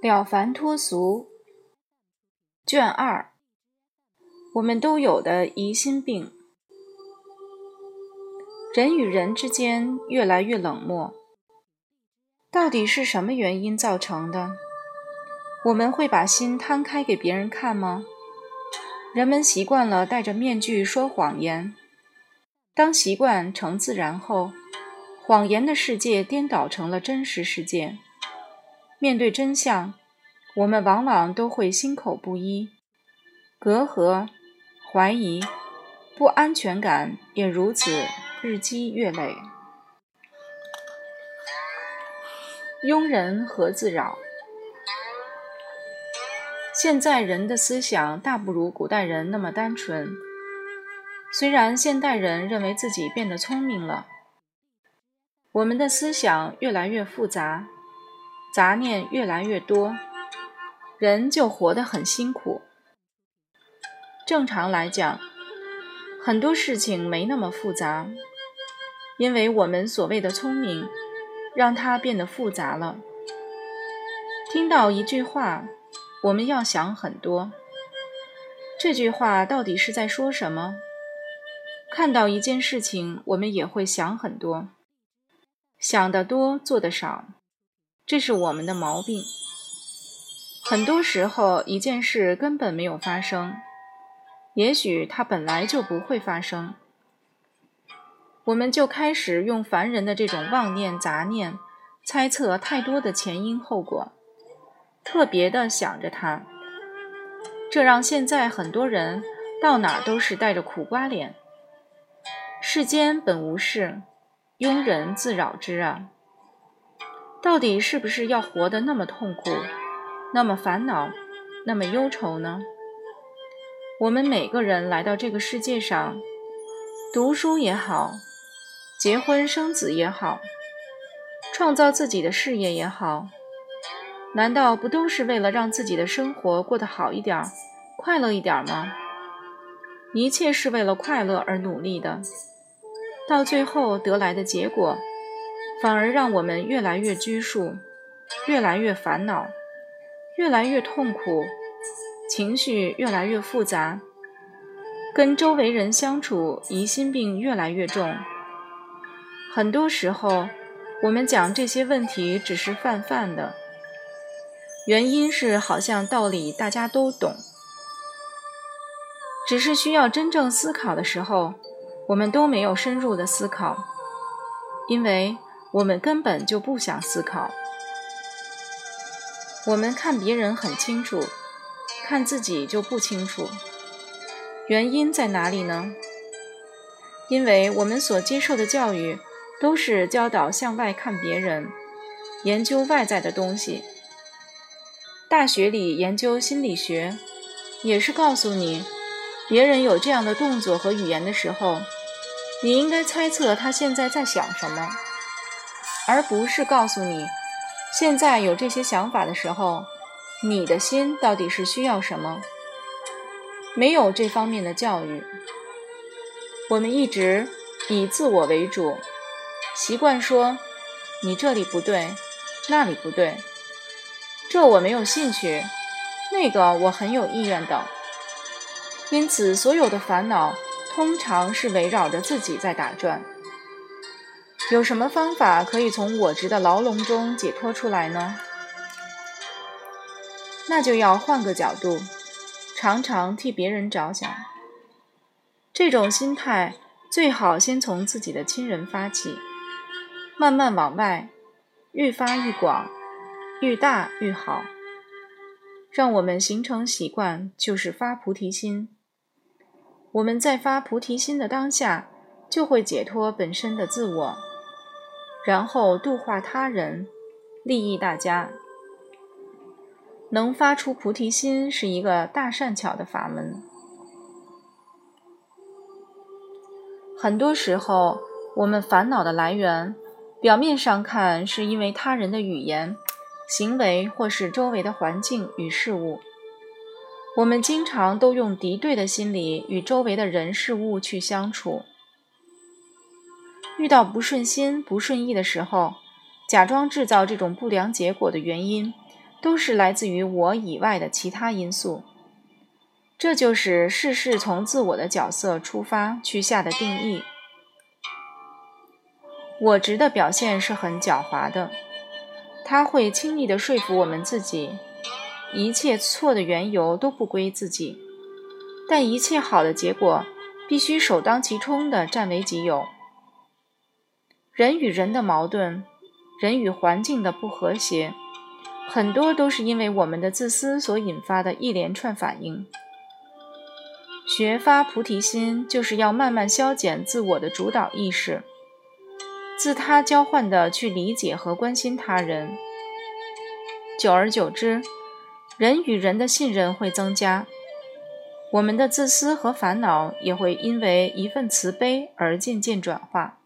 了凡脱俗，卷二，我们都有的疑心病。人与人之间越来越冷漠，到底是什么原因造成的？我们会把心摊开给别人看吗？人们习惯了戴着面具说谎言，当习惯成自然后，谎言的世界颠倒成了真实世界。面对真相，我们往往都会心口不一，隔阂、怀疑、不安全感也如此日积月累。庸人何自扰？现在人的思想大不如古代人那么单纯。虽然现代人认为自己变得聪明了，我们的思想越来越复杂。杂念越来越多，人就活得很辛苦。正常来讲，很多事情没那么复杂，因为我们所谓的聪明，让它变得复杂了。听到一句话，我们要想很多，这句话到底是在说什么？看到一件事情，我们也会想很多，想得多，做得少。这是我们的毛病。很多时候，一件事根本没有发生，也许它本来就不会发生，我们就开始用凡人的这种妄念、杂念，猜测太多的前因后果，特别的想着它，这让现在很多人到哪都是带着苦瓜脸。世间本无事，庸人自扰之啊。到底是不是要活得那么痛苦，那么烦恼，那么忧愁呢？我们每个人来到这个世界上，读书也好，结婚生子也好，创造自己的事业也好，难道不都是为了让自己的生活过得好一点、快乐一点吗？一切是为了快乐而努力的，到最后得来的结果。反而让我们越来越拘束，越来越烦恼，越来越痛苦，情绪越来越复杂，跟周围人相处疑心病越来越重。很多时候，我们讲这些问题只是泛泛的，原因是好像道理大家都懂，只是需要真正思考的时候，我们都没有深入的思考，因为。我们根本就不想思考，我们看别人很清楚，看自己就不清楚。原因在哪里呢？因为我们所接受的教育都是教导向外看别人，研究外在的东西。大学里研究心理学，也是告诉你，别人有这样的动作和语言的时候，你应该猜测他现在在想什么。而不是告诉你，现在有这些想法的时候，你的心到底是需要什么？没有这方面的教育，我们一直以自我为主，习惯说你这里不对，那里不对，这我没有兴趣，那个我很有意愿等。因此，所有的烦恼通常是围绕着自己在打转。有什么方法可以从我执的牢笼中解脱出来呢？那就要换个角度，常常替别人着想。这种心态最好先从自己的亲人发起，慢慢往外，愈发愈广，愈大愈好。让我们形成习惯，就是发菩提心。我们在发菩提心的当下，就会解脱本身的自我。然后度化他人，利益大家。能发出菩提心是一个大善巧的法门。很多时候，我们烦恼的来源，表面上看是因为他人的语言、行为，或是周围的环境与事物。我们经常都用敌对的心理与周围的人事物去相处。遇到不顺心、不顺意的时候，假装制造这种不良结果的原因，都是来自于我以外的其他因素。这就是事事从自我的角色出发去下的定义。我执的表现是很狡猾的，它会轻易地说服我们自己，一切错的缘由都不归自己，但一切好的结果必须首当其冲地占为己有。人与人的矛盾，人与环境的不和谐，很多都是因为我们的自私所引发的一连串反应。学发菩提心，就是要慢慢消减自我的主导意识。自他交换的去理解和关心他人，久而久之，人与人的信任会增加，我们的自私和烦恼也会因为一份慈悲而渐渐转化。